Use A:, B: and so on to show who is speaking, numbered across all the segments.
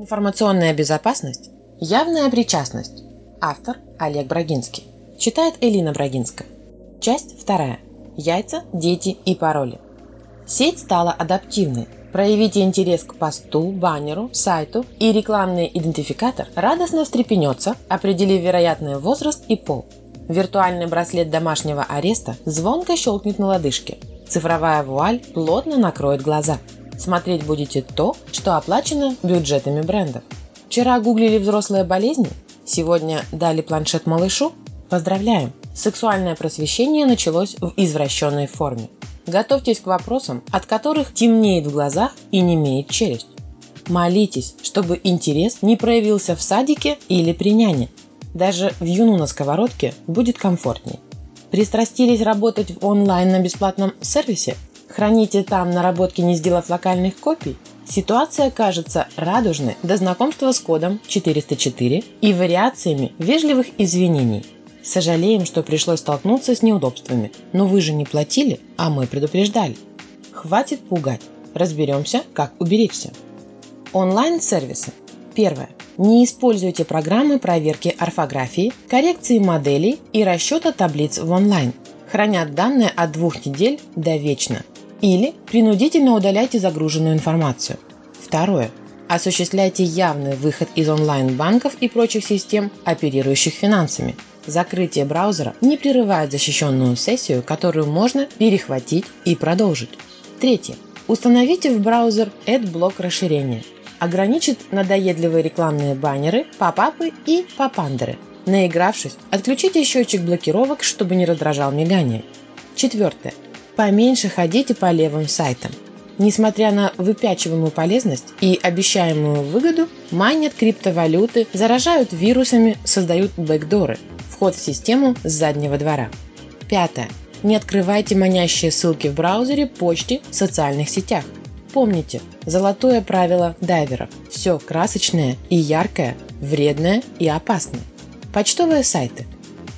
A: Информационная безопасность – явная причастность. Автор Олег Брагинский. Читает Элина Брагинская. Часть вторая. Яйца, дети и пароли. Сеть стала адаптивной. Проявите интерес к посту, баннеру, сайту, и рекламный идентификатор радостно встрепенется, определив вероятный возраст и пол. Виртуальный браслет домашнего ареста звонко щелкнет на лодыжке. Цифровая вуаль плотно накроет глаза – Смотреть будете то, что оплачено бюджетами брендов. Вчера гуглили взрослые болезни, сегодня дали планшет малышу? Поздравляем! Сексуальное просвещение началось в извращенной форме. Готовьтесь к вопросам, от которых темнеет в глазах и не имеет челюсть. Молитесь, чтобы интерес не проявился в садике или при няне. Даже в юну на сковородке будет комфортнее. Пристрастились работать в онлайн на бесплатном сервисе? Храните там наработки, не сделав локальных копий, ситуация кажется радужной до знакомства с кодом 404 и вариациями вежливых извинений. Сожалеем, что пришлось столкнуться с неудобствами, но вы же не платили, а мы предупреждали. Хватит пугать. Разберемся, как уберечься. Онлайн-сервисы. Первое. Не используйте программы проверки орфографии, коррекции моделей и расчета таблиц в онлайн. Хранят данные от двух недель до вечно. Или принудительно удаляйте загруженную информацию. Второе. Осуществляйте явный выход из онлайн-банков и прочих систем, оперирующих финансами. Закрытие браузера не прерывает защищенную сессию, которую можно перехватить и продолжить. Третье. Установите в браузер AdBlock расширение. Ограничит надоедливые рекламные баннеры, попапы и попандеры. Наигравшись, отключите счетчик блокировок, чтобы не раздражал мигание. Четвертое. Поменьше ходите по левым сайтам. Несмотря на выпячиваемую полезность и обещаемую выгоду, майнят криптовалюты, заражают вирусами, создают бэкдоры, вход в систему с заднего двора. Пятое. Не открывайте манящие ссылки в браузере, почте, социальных сетях. Помните, золотое правило дайверов. Все красочное и яркое, вредное и опасное. Почтовые сайты.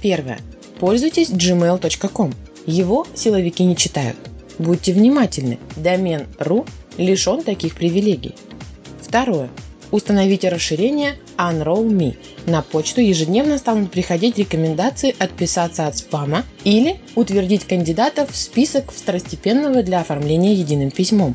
A: Первое. Пользуйтесь gmail.com. Его силовики не читают. Будьте внимательны, домен .ru лишен таких привилегий. Второе. Установите расширение Unroll.me. На почту ежедневно станут приходить рекомендации отписаться от спама или утвердить кандидатов в список второстепенного для оформления единым письмом.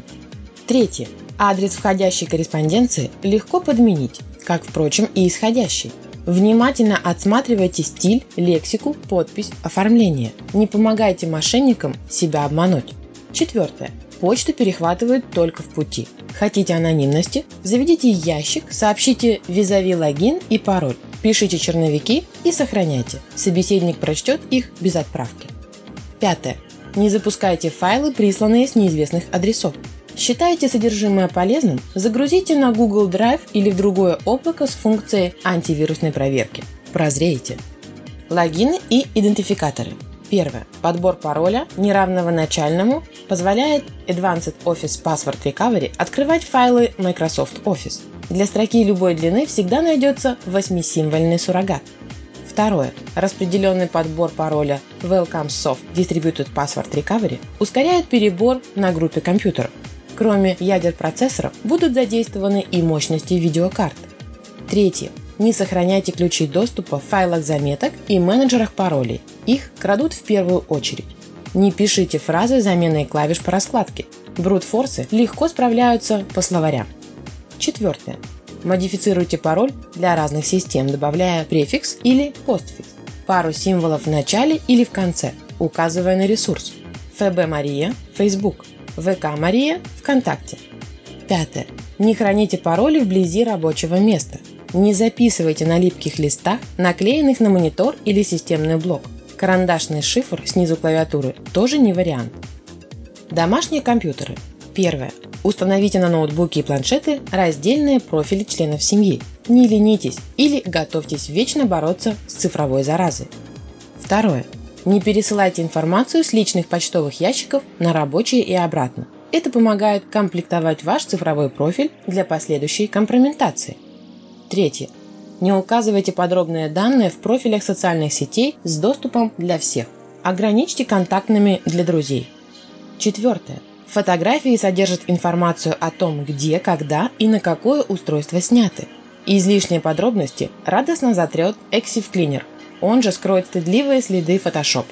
A: Третье. Адрес входящей корреспонденции легко подменить, как, впрочем, и исходящий. Внимательно отсматривайте стиль, лексику, подпись, оформление. Не помогайте мошенникам себя обмануть. Четвертое. Почту перехватывают только в пути. Хотите анонимности? Заведите ящик, сообщите визави логин и пароль. Пишите черновики и сохраняйте. Собеседник прочтет их без отправки. Пятое. Не запускайте файлы, присланные с неизвестных адресов. Считаете содержимое полезным? Загрузите на Google Drive или в другое облако с функцией антивирусной проверки. Прозреете. Логины и идентификаторы. Первое. Подбор пароля, неравного начальному, позволяет Advanced Office Password Recovery открывать файлы Microsoft Office. Для строки любой длины всегда найдется восьмисимвольный суррогат. Второе. Распределенный подбор пароля Welcome Soft Distributed Password Recovery ускоряет перебор на группе компьютеров. Кроме ядер процессоров будут задействованы и мощности видеокарт. Третье. Не сохраняйте ключи доступа в файлах заметок и менеджерах паролей. Их крадут в первую очередь. Не пишите фразы заменой клавиш по раскладке. Брутфорсы легко справляются по словарям. Четвертое. Модифицируйте пароль для разных систем, добавляя префикс или постфикс. Пару символов в начале или в конце, указывая на ресурс. ФБ Мария, Facebook – ВК Мария, ВКонтакте. Пятое. Не храните пароли вблизи рабочего места. Не записывайте на липких листах, наклеенных на монитор или системный блок. Карандашный шифр снизу клавиатуры тоже не вариант. Домашние компьютеры. Первое. Установите на ноутбуки и планшеты раздельные профили членов семьи. Не ленитесь или готовьтесь вечно бороться с цифровой заразой. Второе. Не пересылайте информацию с личных почтовых ящиков на рабочие и обратно. Это помогает комплектовать ваш цифровой профиль для последующей компрометации. Третье. Не указывайте подробные данные в профилях социальных сетей с доступом для всех. Ограничьте контактными для друзей. Четвертое. Фотографии содержат информацию о том, где, когда и на какое устройство сняты. Излишние подробности радостно затрет Exif Cleaner, он же скроет стыдливые следы Photoshop.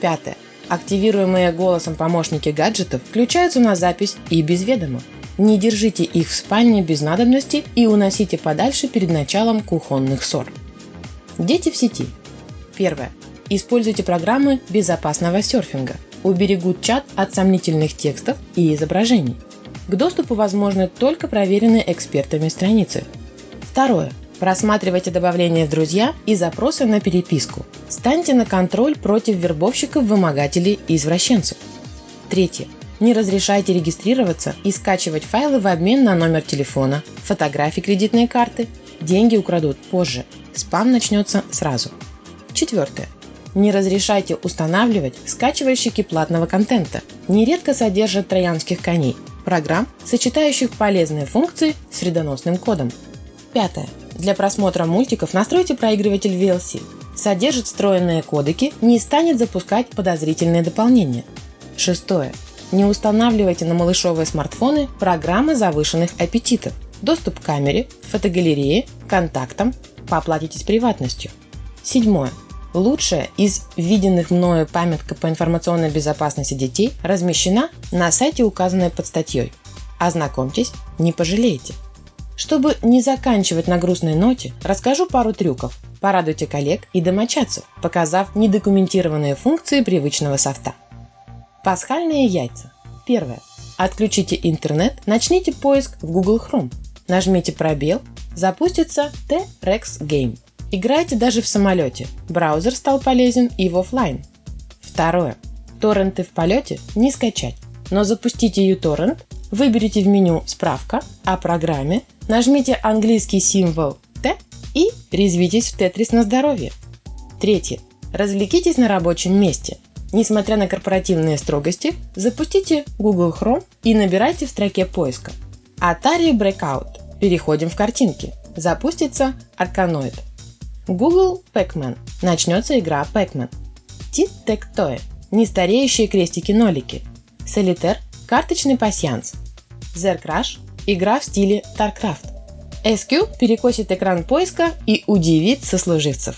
A: Пятое. Активируемые голосом помощники гаджетов включаются на запись и без ведома. Не держите их в спальне без надобности и уносите подальше перед началом кухонных ссор. Дети в сети. Первое. Используйте программы безопасного серфинга. Уберегут чат от сомнительных текстов и изображений. К доступу возможны только проверенные экспертами страницы. Второе. Просматривайте добавления в друзья и запросы на переписку. Станьте на контроль против вербовщиков, вымогателей и извращенцев. Третье. Не разрешайте регистрироваться и скачивать файлы в обмен на номер телефона, фотографии кредитной карты. Деньги украдут позже. Спам начнется сразу. Четвертое. Не разрешайте устанавливать скачивальщики платного контента. Нередко содержат троянских коней, программ, сочетающих полезные функции с вредоносным кодом. Пятое. Для просмотра мультиков настройте проигрыватель VLC. Содержит встроенные кодеки, не станет запускать подозрительные дополнения. Шестое. Не устанавливайте на малышовые смартфоны программы завышенных аппетитов. Доступ к камере, фотогалерее, контактам. Поплатитесь приватностью. Седьмое. Лучшая из виденных мною памятка по информационной безопасности детей размещена на сайте, указанной под статьей. Ознакомьтесь, не пожалеете. Чтобы не заканчивать на грустной ноте, расскажу пару трюков. Порадуйте коллег и домочадцев, показав недокументированные функции привычного софта. Пасхальные яйца. Первое. Отключите интернет, начните поиск в Google Chrome. Нажмите пробел, запустится T-Rex Game. Играйте даже в самолете. Браузер стал полезен и в офлайн. Второе. Торренты в полете не скачать, но запустите uTorrent, выберите в меню «Справка» о программе Нажмите английский символ Т и резвитесь в тетрис на здоровье. Третье. Развлекитесь на рабочем месте. Несмотря на корпоративные строгости, запустите Google Chrome и набирайте в строке поиска Atari Breakout. Переходим в картинки. Запустится Arkanoid. Google Pac-Man. Начнется игра Pac-Man. Tit-Tac-Toe. Нестареющие крестики-нолики. Солитер. Карточный пасьянс. Zercrash Игра в стиле StarCraft. SQ перекосит экран поиска и удивит сослуживцев.